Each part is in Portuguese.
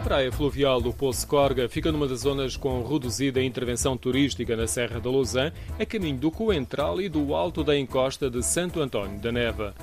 praia fluvial do Poço Corga fica numa das zonas com reduzida intervenção turística na Serra da Lousã, a caminho do Coentral e do Alto da Encosta de Santo António da Neva.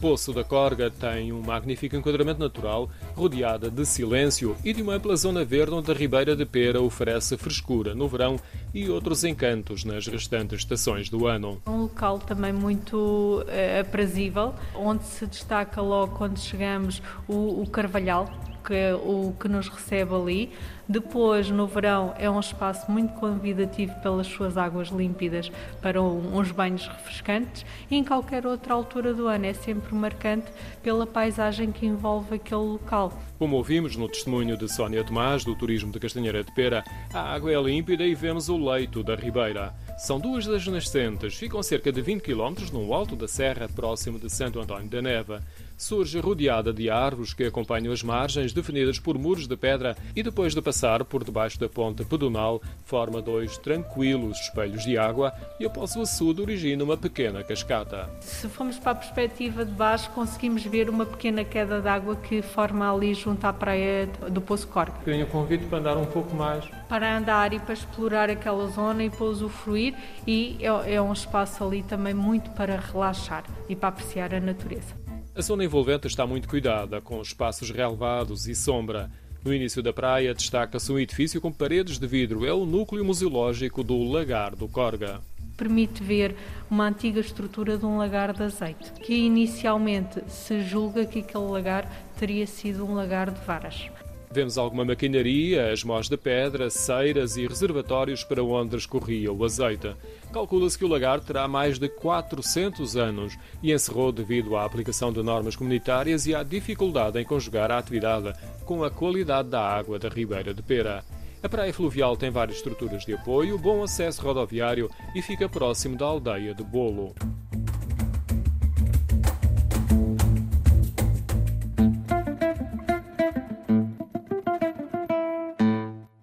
Poço da Corga tem um magnífico enquadramento natural, rodeada de silêncio e de uma ampla zona verde onde a Ribeira de Pera oferece frescura no verão e outros encantos nas restantes estações do ano. Um local também muito uh, aprazível, onde se destaca logo quando chegamos o, o Carvalhal, que o que nos recebe ali. Depois, no verão, é um espaço muito convidativo pelas suas águas límpidas para uns banhos refrescantes e em qualquer outra altura do ano é sempre marcante pela paisagem que envolve aquele local. Como ouvimos no testemunho de Sónia Tomás, do Turismo de Castanheira de Pera, a água é límpida e vemos o leito da ribeira. São duas das nascentes, ficam cerca de 20 km no alto da serra, próximo de Santo António da Neva. Surge rodeada de árvores que acompanham as margens, definidas por muros de pedra, e depois de passar por debaixo da ponta pedonal, forma dois tranquilos espelhos de água e após o açude origina uma pequena cascata. Se formos para a perspectiva de baixo, conseguimos ver uma pequena queda de água que forma ali junto à praia do Poço Corga. Tenho o convite para andar um pouco mais. Para andar e para explorar aquela zona e para usufruir e é, é um espaço ali também muito para relaxar e para apreciar a natureza. A zona envolvente está muito cuidada, com espaços relevados e sombra. No início da praia destaca-se um edifício com paredes de vidro. É o núcleo museológico do Lagar do Corga. Permite ver uma antiga estrutura de um lagar de azeite, que inicialmente se julga que aquele lagar teria sido um lagar de varas. Vemos alguma maquinaria, as mós de pedra, ceiras e reservatórios para onde escorria o azeite. Calcula-se que o lagar terá mais de 400 anos e encerrou devido à aplicação de normas comunitárias e à dificuldade em conjugar a atividade com a qualidade da água da Ribeira de Pera. A praia fluvial tem várias estruturas de apoio, bom acesso rodoviário e fica próximo da aldeia de Bolo.